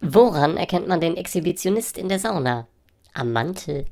Woran erkennt man den Exhibitionist in der Sauna? Am Mantel.